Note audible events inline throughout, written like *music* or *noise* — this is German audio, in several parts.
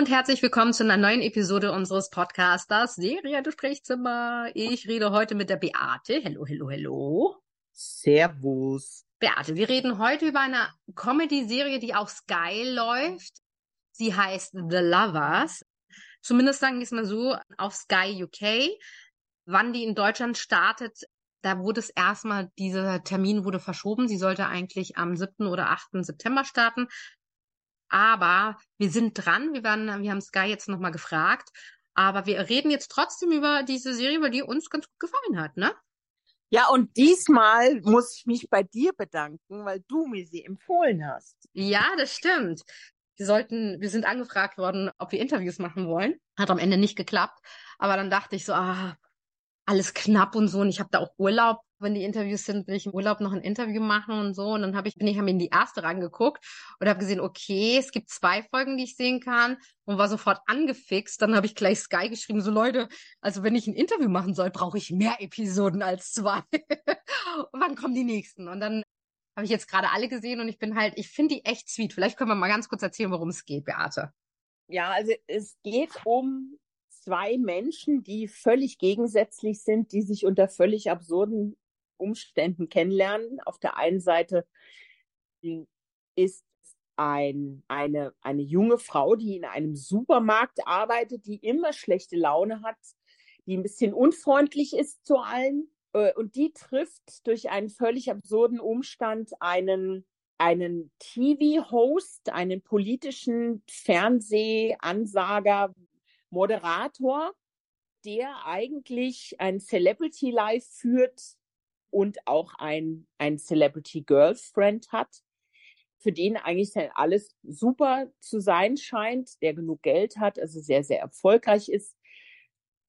und herzlich willkommen zu einer neuen Episode unseres Podcasts, das Seriengesprächszimmer. Ich rede heute mit der Beate. Hello, hello, hello. Servus. Beate, wir reden heute über eine Comedy-Serie, die auf Sky läuft. Sie heißt The Lovers. Zumindest sagen wir es mal so, auf Sky UK. Wann die in Deutschland startet, da wurde es erstmal, dieser Termin wurde verschoben. Sie sollte eigentlich am 7. oder 8. September starten. Aber wir sind dran. Wir werden, wir haben Sky jetzt nochmal gefragt. Aber wir reden jetzt trotzdem über diese Serie, weil die uns ganz gut gefallen hat, ne? Ja, und diesmal muss ich mich bei dir bedanken, weil du mir sie empfohlen hast. Ja, das stimmt. Wir sollten, wir sind angefragt worden, ob wir Interviews machen wollen. Hat am Ende nicht geklappt. Aber dann dachte ich so, ah, alles knapp und so. Und ich habe da auch Urlaub. Wenn die Interviews sind, will ich im Urlaub noch ein Interview machen und so. Und dann habe ich, bin ich hab mir in die erste rangeguckt und habe gesehen, okay, es gibt zwei Folgen, die ich sehen kann und war sofort angefixt. Dann habe ich gleich Sky geschrieben, so Leute, also wenn ich ein Interview machen soll, brauche ich mehr Episoden als zwei. *laughs* wann kommen die nächsten? Und dann habe ich jetzt gerade alle gesehen und ich bin halt, ich finde die echt sweet. Vielleicht können wir mal ganz kurz erzählen, worum es geht, Beate. Ja, also es geht um zwei Menschen, die völlig gegensätzlich sind, die sich unter völlig absurden Umständen kennenlernen. Auf der einen Seite ist ein, eine, eine junge Frau, die in einem Supermarkt arbeitet, die immer schlechte Laune hat, die ein bisschen unfreundlich ist zu allen. Äh, und die trifft durch einen völlig absurden Umstand einen, einen TV-Host, einen politischen Fernsehansager, Moderator, der eigentlich ein Celebrity Life führt und auch ein, ein Celebrity Girlfriend hat, für den eigentlich alles super zu sein scheint, der genug Geld hat, also sehr, sehr erfolgreich ist.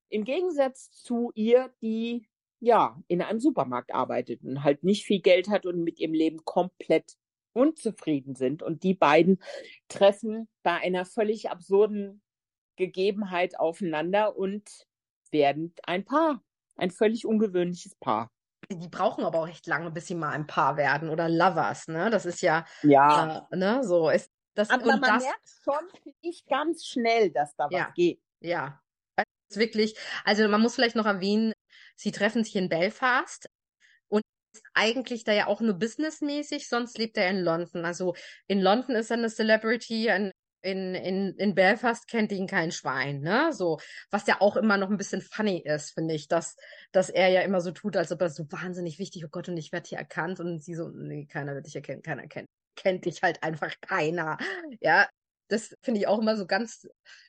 Im Gegensatz zu ihr, die ja in einem Supermarkt arbeitet und halt nicht viel Geld hat und mit ihrem Leben komplett unzufrieden sind. Und die beiden treffen bei einer völlig absurden Gegebenheit aufeinander und werden ein Paar. Ein völlig ungewöhnliches Paar. Die brauchen aber auch echt lange, bis sie mal ein Paar werden oder Lovers, ne? Das ist ja, ja. Äh, ne, so ist das. Aber man das, merkt schon, finde ich, ganz schnell, dass da ja, was geht. Ja, das ist wirklich. Also man muss vielleicht noch erwähnen, sie treffen sich in Belfast und ist eigentlich da ja auch nur businessmäßig, sonst lebt er in London. Also in London ist er eine Celebrity, in in, in, in Belfast kennt ihn kein Schwein, ne? So, was ja auch immer noch ein bisschen funny ist, finde ich, dass, dass er ja immer so tut, als ob er so wahnsinnig wichtig, oh Gott, und ich werde hier erkannt und sie so, nee, keiner wird dich erkennen, keiner kennt, kennt dich halt einfach keiner. Ja, das finde ich auch immer so ganz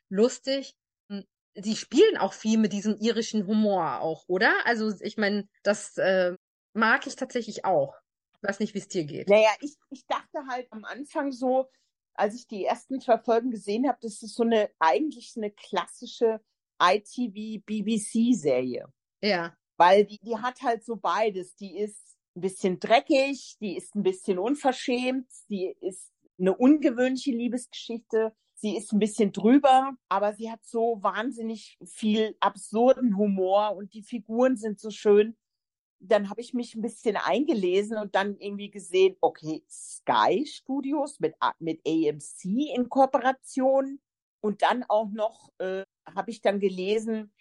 lustig. Hm, sie spielen auch viel mit diesem irischen Humor auch, oder? Also, ich meine, das äh, mag ich tatsächlich auch. Ich weiß nicht, wie es dir geht. Naja, ich, ich dachte halt am Anfang so, als ich die ersten zwei Folgen gesehen habe, das ist so eine, eigentlich eine klassische ITV-BBC-Serie. Ja. Weil die, die hat halt so beides. Die ist ein bisschen dreckig, die ist ein bisschen unverschämt, die ist eine ungewöhnliche Liebesgeschichte, sie ist ein bisschen drüber, aber sie hat so wahnsinnig viel absurden Humor und die Figuren sind so schön dann habe ich mich ein bisschen eingelesen und dann irgendwie gesehen, okay, Sky Studios mit, mit AMC in Kooperation. Und dann auch noch äh, habe ich dann gelesen,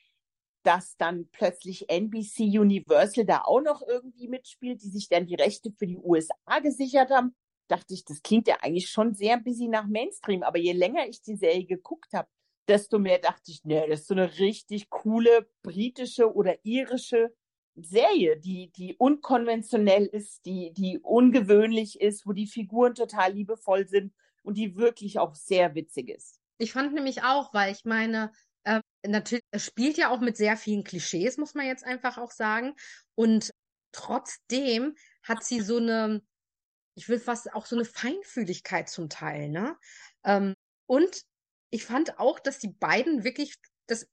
dass dann plötzlich NBC Universal da auch noch irgendwie mitspielt, die sich dann die Rechte für die USA gesichert haben. Dachte ich, das klingt ja eigentlich schon sehr busy nach Mainstream. Aber je länger ich die Serie geguckt habe, desto mehr dachte ich, nee, das ist so eine richtig coole britische oder irische Serie, die, die unkonventionell ist, die, die ungewöhnlich ist, wo die Figuren total liebevoll sind und die wirklich auch sehr witzig ist. Ich fand nämlich auch, weil ich meine, äh, natürlich, es spielt ja auch mit sehr vielen Klischees, muss man jetzt einfach auch sagen. Und trotzdem hat sie so eine, ich will fast auch so eine Feinfühligkeit zum Teil, ne? Ähm, und ich fand auch, dass die beiden wirklich, das,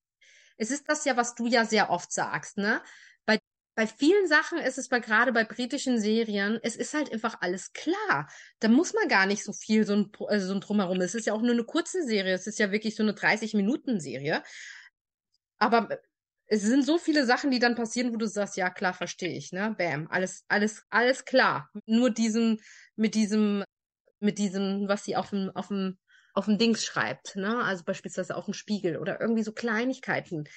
es ist das ja, was du ja sehr oft sagst, ne? Bei vielen Sachen ist es bei gerade bei britischen Serien, es ist halt einfach alles klar. Da muss man gar nicht so viel so ein, also so ein drumherum. Es ist ja auch nur eine kurze Serie. Es ist ja wirklich so eine 30 Minuten Serie. Aber es sind so viele Sachen, die dann passieren, wo du sagst, ja klar, verstehe ich, ne? Bam, alles, alles, alles klar. Nur diesen, mit diesem, mit diesem, was sie auf dem, auf dem auf dem Dings schreibt, ne? Also beispielsweise auf dem Spiegel oder irgendwie so Kleinigkeiten.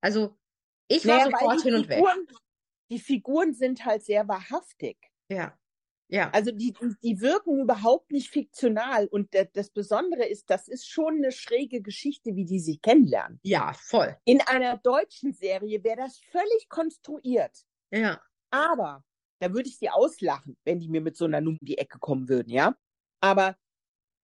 Also ich war Naja, sofort hin und weg. Figuren, die Figuren sind halt sehr wahrhaftig. Ja. Ja. Also die, die, wirken überhaupt nicht fiktional. Und da- das Besondere ist, das ist schon eine schräge Geschichte, wie die sich kennenlernen. Ja, voll. In einer deutschen Serie wäre das völlig konstruiert. Ja. Aber da würde ich sie auslachen, wenn die mir mit so einer Nummer um die Ecke kommen würden, ja. Aber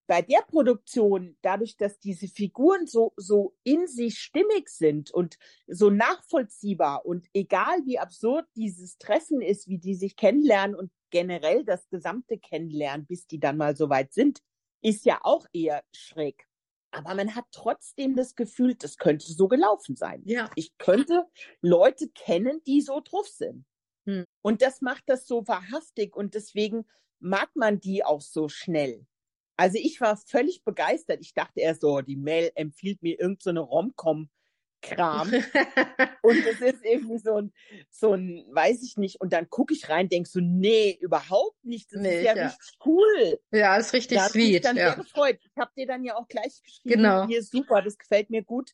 bei der Produktion, dadurch, dass diese Figuren so, so in sich stimmig sind und so nachvollziehbar und egal wie absurd dieses Treffen ist, wie die sich kennenlernen und generell das gesamte Kennenlernen, bis die dann mal so weit sind, ist ja auch eher schräg. Aber man hat trotzdem das Gefühl, das könnte so gelaufen sein. Ja. Ich könnte Leute kennen, die so drauf sind. Hm. Und das macht das so wahrhaftig und deswegen mag man die auch so schnell. Also ich war völlig begeistert. Ich dachte erst so, die Mail empfiehlt mir irgendeine so eine Rom-Com-Kram. *laughs* und es ist irgendwie so ein, so ein, weiß ich nicht. Und dann gucke ich rein, denk so, nee, überhaupt nicht. Das Nicht, ist ja, ja. richtig cool. ja, ist richtig Da sweet. dann sehr Ja. gefreut. Ich habe dir dann ja auch gleich geschrieben, Genau. hier super, das gefällt mir gut.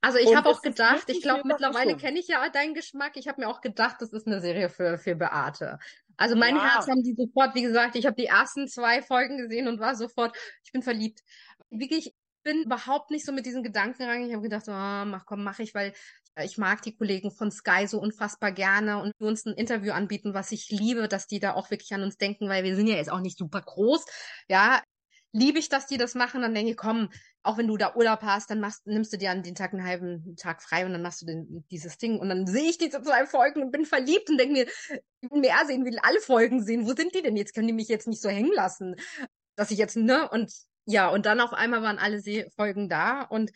Also ich habe auch gedacht, ich glaube mittlerweile kenne ich ja deinen Geschmack. Ich habe mir auch gedacht, das ist eine Serie für, für Beate. Also mein Ja. Herz haben die sofort, wie gesagt, ich habe die ersten zwei Folgen gesehen und war sofort, ich bin verliebt. Wirklich, ich bin überhaupt nicht so mit diesen Gedanken rein. Ich habe gedacht, oh, mach komm, mach ich, weil ich mag die Kollegen von Sky so unfassbar gerne und uns ein Interview anbieten, was ich liebe, dass die da auch wirklich an uns denken, weil wir sind ja jetzt auch nicht super groß. Ja, liebe ich, dass die das machen. Dann denke ich, komm, auch wenn du da Urlaub hast, dann machst, nimmst du dir an den Tag einen halben Tag frei und dann machst du den, dieses Ding. Und dann sehe ich diese zwei Folgen und bin verliebt und denke mir, ich will mehr sehen, will alle Folgen sehen. Wo sind die denn jetzt? Können die mich jetzt nicht so hängen lassen? Dass ich jetzt, ne? Und ja, und dann auf einmal waren alle Folgen da und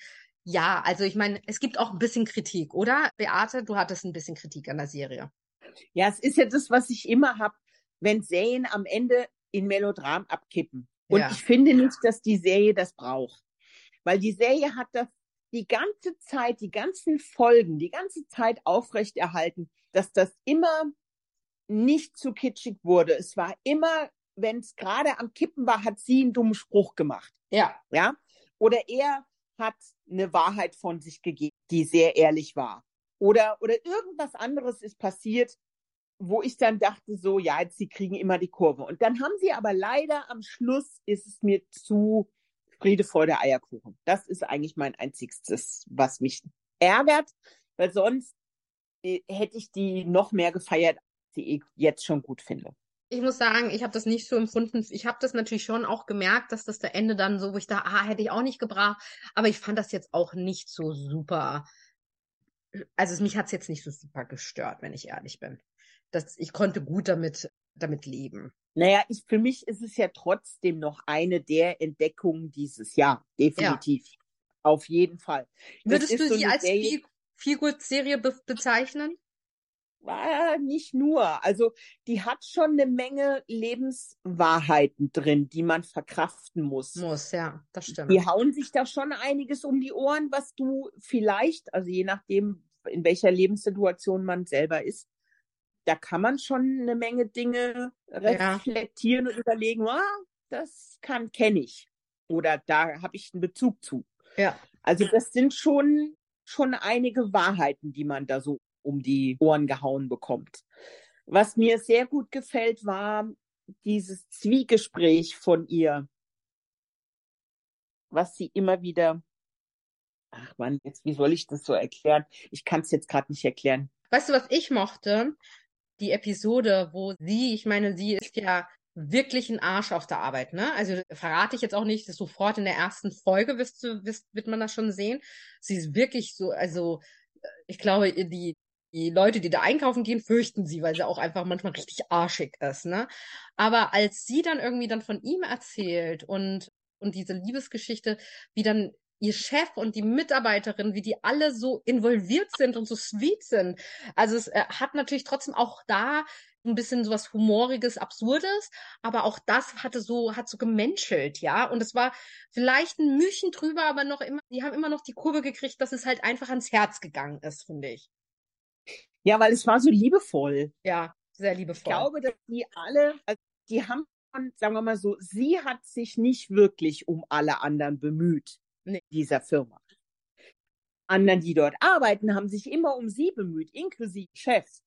ja, also ich meine, es gibt auch ein bisschen Kritik, oder? Beate, du hattest ein bisschen Kritik an der Serie. Ja, es ist ja das, was ich immer habe, wenn Serien am Ende in Melodram abkippen. Und Ja. ich finde nicht, dass die Serie das braucht. Weil die Serie hat das die ganze Zeit, die ganzen Folgen, die ganze Zeit aufrechterhalten, dass das immer nicht zu kitschig wurde. Es war immer, wenn es gerade am Kippen war, hat sie einen dummen Spruch gemacht. Ja. Ja? Oder er hat eine Wahrheit von sich gegeben, die sehr ehrlich war. Oder, oder irgendwas anderes ist passiert, wo ich dann dachte, so, ja, jetzt sie kriegen immer die Kurve. Und dann haben sie aber leider am Schluss ist es mir zu Friede der Eierkuchen. Das ist eigentlich mein einzigstes, was mich ärgert, weil sonst äh, hätte ich die noch mehr gefeiert, die ich jetzt schon gut finde. Ich muss sagen, ich habe das nicht so empfunden. Ich habe das natürlich schon auch gemerkt, dass das der Ende dann so, wo ich da, ah, hätte ich auch nicht gebracht. Aber ich fand das jetzt auch nicht so super. Also es- mich hat's jetzt nicht so super gestört, wenn ich ehrlich bin. Das, ich konnte gut damit, damit leben. Naja, ich, für mich ist es ja trotzdem noch eine der Entdeckungen dieses Jahr. Definitiv. Auf jeden Fall. Das Würdest du so als Serie- Feel- Feel-Good-Serie be bezeichnen? Ah, nicht nur. Also die hat schon eine Menge Lebenswahrheiten drin, die man verkraften muss. Muss, ja, das stimmt. Die hauen sich da schon einiges um die Ohren, was du vielleicht, also je nachdem, in welcher Lebenssituation man selber ist, da kann man schon eine Menge Dinge reflektieren und überlegen, ah, das kann, kenne ich. Oder da habe ich einen Bezug zu. Ja. Also das sind schon, schon einige Wahrheiten, die man da so um die Ohren gehauen bekommt. Was mir sehr gut gefällt, war dieses Zwiegespräch von ihr, was sie immer wieder, ach man, jetzt, wie soll ich das so erklären? Ich kann es jetzt gerade nicht erklären. Weißt du, was ich mochte? Die Episode, wo sie, ich meine, sie ist ja wirklich ein Arsch auf der Arbeit, ne? Also verrate ich jetzt auch nicht, das sofort in der ersten Folge wirst du, wirst, wird man das schon sehen. Sie ist wirklich so, also ich glaube, die, die Leute, die da einkaufen gehen, fürchten sie, weil sie auch einfach manchmal richtig arschig ist, ne? Aber als sie dann irgendwie dann von ihm erzählt und, und diese Liebesgeschichte, wie dann ihr Chef und die Mitarbeiterin, wie die alle so involviert sind und so sweet sind. Also es äh, hat natürlich trotzdem auch da ein bisschen sowas Humoriges, Absurdes, aber auch das hatte so, hat so gemenschelt, ja. Und es war vielleicht ein Mühchen drüber, aber noch immer, die haben immer noch die Kurve gekriegt, dass es halt einfach ans Herz gegangen ist, finde ich. Ja, weil es war so liebevoll. Ja, sehr Ich liebevoll. glaube, dass die alle, also die haben sagen wir mal so, sie hat sich nicht wirklich um alle anderen bemüht, Nee. dieser Firma. Anderen, die dort arbeiten, haben sich immer um sie bemüht, inklusive Chefs.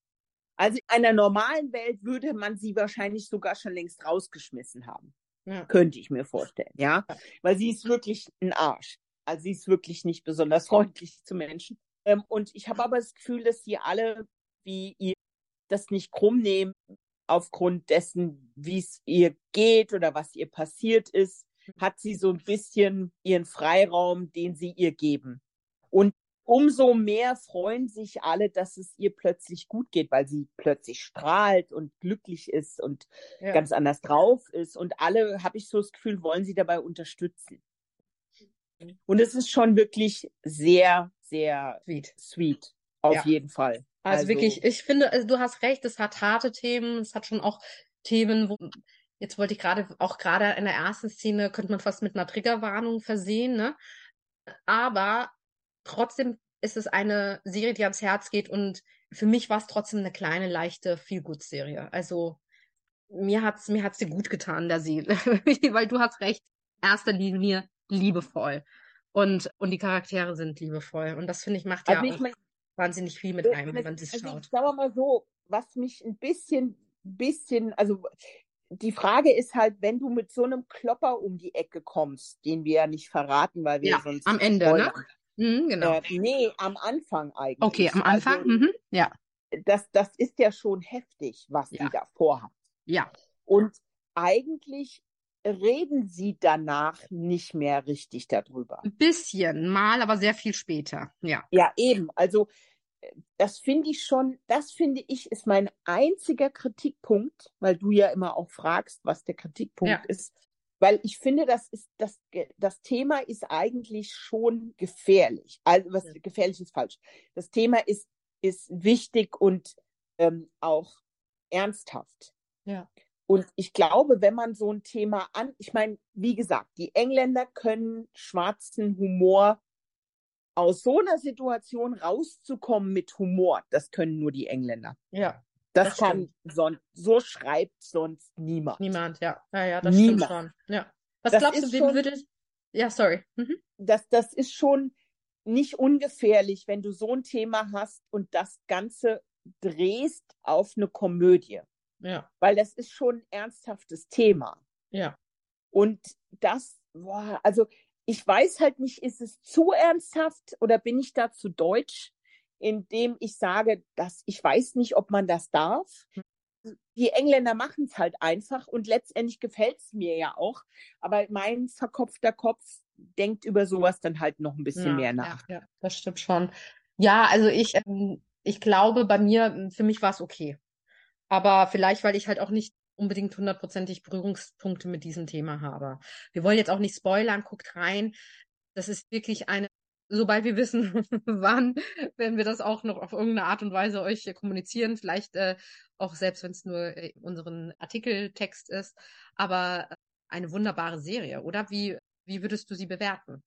Also in einer normalen Welt würde man sie wahrscheinlich sogar schon längst rausgeschmissen haben. Ja. Könnte ich mir vorstellen, ja. Weil sie ist wirklich ein Arsch. Also sie ist wirklich nicht besonders *laughs* freundlich zu Menschen. Ähm, und ich habe aber das Gefühl, dass sie alle, wie ihr das nicht krumm nehmen, aufgrund dessen, wie es ihr geht oder was ihr passiert ist, hat sie so ein bisschen ihren Freiraum, den sie ihr geben. Und umso mehr freuen sich alle, dass es ihr plötzlich gut geht, weil sie plötzlich strahlt und glücklich ist und Ja. ganz anders drauf ist. Und alle, habe ich so das Gefühl, wollen sie dabei unterstützen. Und es ist schon wirklich sehr, sehr Sweet. sweet. Auf Ja. jeden Fall. Also, wirklich, ich finde, also du hast recht, es hat harte Themen, es hat schon auch Themen, wo, jetzt wollte ich gerade, auch gerade in der ersten Szene, könnte man fast mit einer Triggerwarnung versehen, ne? Aber trotzdem ist es eine Serie, die ans Herz geht und für mich war es trotzdem eine kleine, leichte Feel-Good-Serie. Also, mir hat's, mir hat's dir gut getan, der Seele. *laughs* Weil du hast recht, erster Linie liebevoll. Und, und die Charaktere sind liebevoll. Und das finde ich macht ja Also ich auch mein, wahnsinnig viel mit einem, wenn man das also schaut. ich sage mal so, was mich ein bisschen, bisschen, also die Frage ist halt, wenn du mit so einem Klopper um die Ecke kommst, den wir ja nicht verraten, weil wir Ja, sonst am Ende, ne? spoilern. Mhm, genau. Äh, nee, am Anfang eigentlich. Okay, am Anfang, Also, mhm, ja, das, das ist ja schon heftig, was Ja. die da vorhat. ja, Und eigentlich reden sie danach nicht mehr richtig darüber. ein bisschen, mal, aber sehr viel später, ja. Ja, eben. Also das finde ich schon, das finde ich ist mein einziger Kritikpunkt, weil du ja immer auch fragst, was der Kritikpunkt Ja. ist. Weil ich finde, das ist das, das Thema ist eigentlich schon gefährlich. Also was Ja. gefährlich ist falsch. Das Thema ist, ist wichtig und ähm, auch ernsthaft. Ja. Und ich glaube, wenn man so ein Thema an, ich meine, wie gesagt, die Engländer können schwarzen Humor aus so einer Situation rauszukommen mit Humor, das können nur die Engländer. Ja, Das, Das kann son so schreibt sonst niemand. niemand, ja. Ja, ja, das Niemand. stimmt schon. Ja. Was Das glaubst du, wem würde. Ja, sorry. Mhm. Das, das ist schon nicht ungefährlich, wenn du so ein Thema hast und das Ganze drehst auf eine Komödie, Ja, weil das ist schon ein ernsthaftes Thema. ja. Und das, boah, also ich weiß halt nicht, ist es zu ernsthaft oder bin ich da zu deutsch, indem ich sage, dass ich weiß nicht, ob man das darf. Die Engländer machen es halt einfach und letztendlich gefällt es mir ja auch. Aber mein verkopfter Kopf denkt über sowas dann halt noch ein bisschen ja, mehr nach. Ja, ja, das stimmt schon. Ja, also ich, ähm, ich glaube, bei mir, für mich war es okay. Aber vielleicht, weil ich halt auch nicht unbedingt hundertprozentig Berührungspunkte mit diesem Thema habe. Wir wollen jetzt auch nicht spoilern, guckt rein. Das ist wirklich eine, sobald wir wissen, *laughs* wann, werden wir das auch noch auf irgendeine Art und Weise euch äh, kommunizieren. Vielleicht äh, auch selbst, wenn es nur äh, unseren Artikeltext ist. Aber äh, eine wunderbare Serie, oder? Wie, wie würdest du sie bewerten?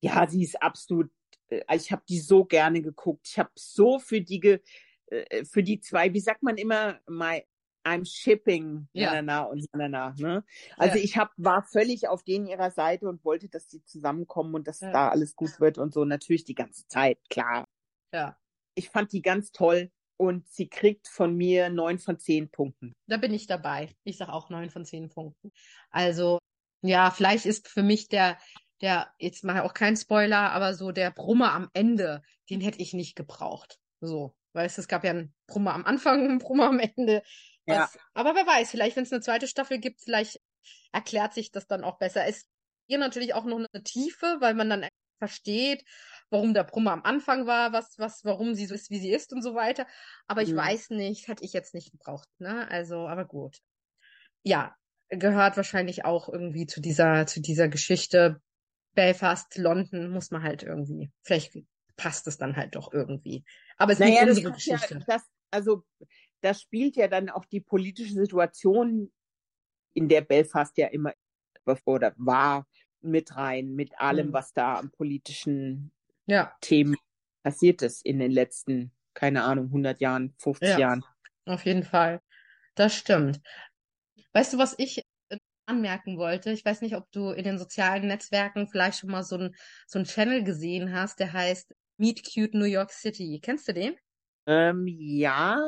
Ja, sie ist absolut, äh, ich habe die so gerne geguckt. Ich habe so für die, ge, äh, für die zwei, wie sagt man immer, my, I'm shipping, Ja. na, na, und na, na, na, ne? Also Ja. ich hab, war völlig auf denen ihrer Seite und wollte, dass sie zusammenkommen und dass Ja. da alles gut wird und so. Natürlich die ganze Zeit, klar. Ja. Ich fand die ganz toll und sie kriegt von mir neun von zehn Punkten. Da bin ich dabei. Ich sag auch neun von zehn Punkten. Also, ja, vielleicht ist für mich der, der, jetzt mal auch kein Spoiler, aber so der Brummer am Ende, den hätte ich nicht gebraucht. So. Weißt du, es gab ja einen Brummer am Anfang, einen Brummer am Ende. Ja. Was, aber wer weiß, vielleicht, wenn es eine zweite Staffel gibt, vielleicht erklärt sich das dann auch besser. Es hier natürlich auch noch eine Tiefe, weil man dann versteht, warum der Brummer am Anfang war, was, was, warum sie so ist, wie sie ist und so weiter. Aber ich Mhm. weiß nicht, hätte ich jetzt nicht gebraucht, ne? Also, aber gut. Ja, gehört wahrscheinlich auch irgendwie zu dieser, zu dieser Geschichte. Belfast, London muss man halt irgendwie. Vielleicht passt es dann halt doch irgendwie. Aber es ist Naja, nicht das, unsere hat ja, Geschichte. das, also, das spielt ja dann auch die politische Situation, in der Belfast ja immer oder war, mit rein, mit allem, Mhm. was da an politischen Ja, Themen passiert ist in den letzten, keine Ahnung, 100 Jahren, 50 Ja. Jahren. auf jeden Fall. Das stimmt. Weißt du, was ich äh, anmerken wollte. Ich weiß nicht, ob du in den sozialen Netzwerken vielleicht schon mal so ein so Channel gesehen hast, der heißt Meet Cute New York City. Kennst du den? Ähm, ja,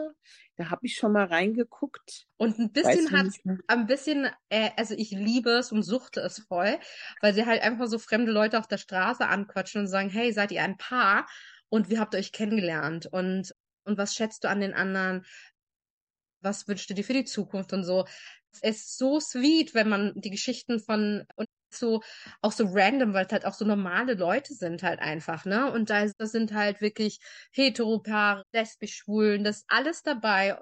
da habe ich schon mal reingeguckt. Und ein bisschen hat, ein bisschen, äh, also ich liebe es und suchte es voll, weil sie halt einfach so fremde Leute auf der Straße anquatschen und sagen, hey, seid ihr ein Paar? Und wie habt ihr euch kennengelernt? Und, und was schätzt du an den anderen? Was wünschst du dir für die Zukunft und so? Es ist so sweet, wenn man die Geschichten von, so, auch so random, weil es halt auch so normale Leute sind halt einfach, ne? Und da, da sind halt wirklich Heteropaare, lesbisch, schwulen, das ist alles dabei,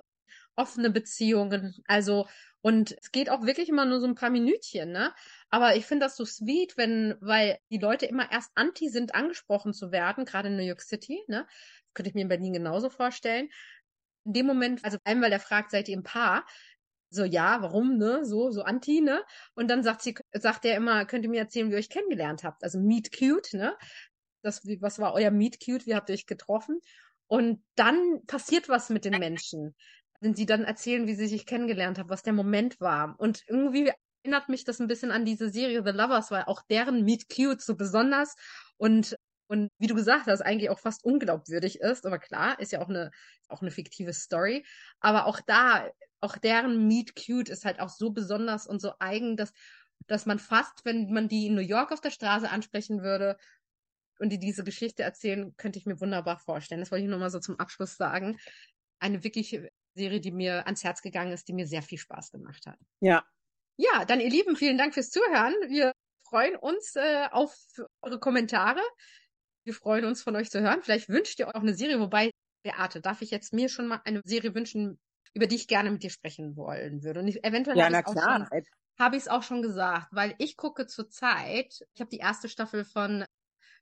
offene Beziehungen, also, und es geht auch wirklich immer nur so ein paar Minütchen, ne? Aber ich finde das so sweet, wenn, weil die Leute immer erst anti sind, angesprochen zu werden, gerade in New York City, ne? könnte ich mir in Berlin genauso vorstellen. In dem Moment, also einmal der fragt, seid ihr ein Paar? So, ja, warum, ne? So, so anti, ne? Und dann sagt sie, sagt er immer, könnt ihr mir erzählen, wie ihr euch kennengelernt habt? Also Meet Cute, ne? Das, was war euer Meet Cute? Wie habt ihr euch getroffen? Und dann passiert was mit den Menschen. Wenn sie dann erzählen, wie sie sich kennengelernt haben, was der Moment war. Und irgendwie erinnert mich das ein bisschen an diese Serie The Lovers, weil auch deren Meet Cute so besonders und und wie du gesagt hast, eigentlich auch fast unglaubwürdig ist. Aber klar, ist ja auch eine, auch eine fiktive Story. Aber auch da, auch deren Meet Cute ist halt auch so besonders und so eigen, dass, dass man fast, wenn man die in New York auf der Straße ansprechen würde und die diese Geschichte erzählen, könnte ich mir wunderbar vorstellen. Das wollte ich nur mal so zum Abschluss sagen. Eine wirklich Serie, die mir ans Herz gegangen ist, die mir sehr viel Spaß gemacht hat. Ja. Ja, dann ihr Lieben, vielen Dank fürs Zuhören. Wir freuen uns äh, auf eure Kommentare. Wir freuen uns von euch zu hören. Vielleicht wünscht ihr auch eine Serie, wobei, Beate, darf ich jetzt mir schon mal eine Serie wünschen, über die ich gerne mit dir sprechen wollen würde. Und ich, eventuell ja, habe ich es auch, schon, auch schon gesagt, weil ich gucke zurzeit, ich habe die erste Staffel von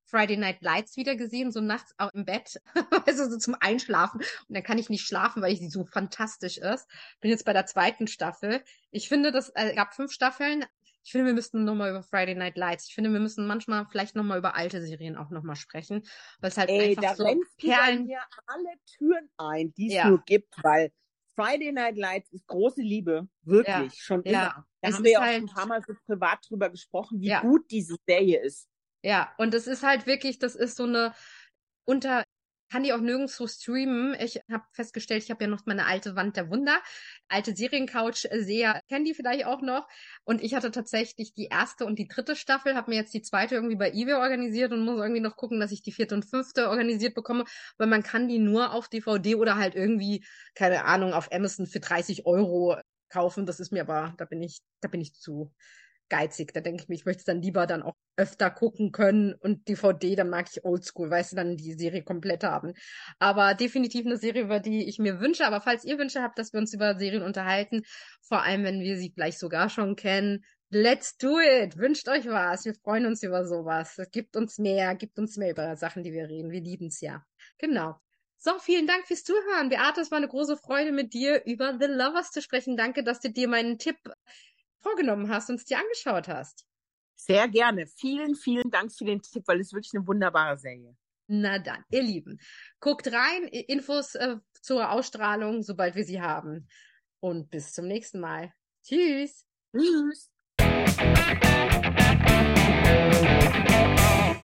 Friday Night Lights wieder gesehen, so nachts auch im Bett, *laughs* also so zum Einschlafen. Und dann kann ich nicht schlafen, weil ich sie so fantastisch ist. Bin jetzt bei der zweiten Staffel. Ich finde, das äh, gab fünf Staffeln. Ich finde, wir müssten nochmal über Friday Night Lights. Ich finde, wir müssen manchmal vielleicht nochmal über alte Serien auch nochmal sprechen, weil es halt Ey, einfach da so rennst Perlen. mir alle Türen ein, die es Ja. nur gibt, weil Friday Night Lights ist große Liebe, wirklich, Ja, schon ja. immer. Da Es haben wir ja auch halt- schon ein paar Mal so privat drüber gesprochen, wie Ja. gut diese Serie ist. Ja, und es ist halt wirklich, das ist so eine unter kann die auch nirgendwo streamen. Ich habe festgestellt, ich habe ja noch meine alte Wand der Wunder, alte Seriencouch äh, sehr, kennen die vielleicht auch noch. Und ich hatte tatsächlich die erste und die dritte Staffel, habe mir jetzt die zweite irgendwie bei eBay organisiert und muss irgendwie noch gucken, dass ich die vierte und fünfte organisiert bekomme, weil man kann die nur auf DVD oder halt irgendwie, keine Ahnung, auf Amazon für 30 Euro kaufen. Das ist mir aber, da bin ich, da bin ich zu geizig. Da denke ich mir, ich möchte es dann lieber dann auch öfter gucken können und DVD, dann mag ich Oldschool, weißt du, dann die Serie komplett haben. Aber definitiv eine Serie, über die ich mir wünsche. Aber falls ihr Wünsche habt, dass wir uns über Serien unterhalten, vor allem wenn wir sie vielleicht sogar schon kennen, let's do it! Wünscht euch was. Wir freuen uns über sowas. Gibt uns mehr, gibt uns mehr über Sachen, die wir reden. Wir lieben es ja. Genau. So, vielen Dank fürs Zuhören. Beate, es war eine große Freude, mit dir über The Lovers zu sprechen. Danke, dass du dir meinen Tipp vorgenommen hast und es dir angeschaut hast. Sehr gerne. Vielen, vielen Dank für den Tipp, weil es wirklich eine wunderbare Serie. Na dann, ihr Lieben, guckt rein, Infos äh, zur Ausstrahlung, sobald wir sie haben. Und bis zum nächsten Mal. Tschüss. Tschüss.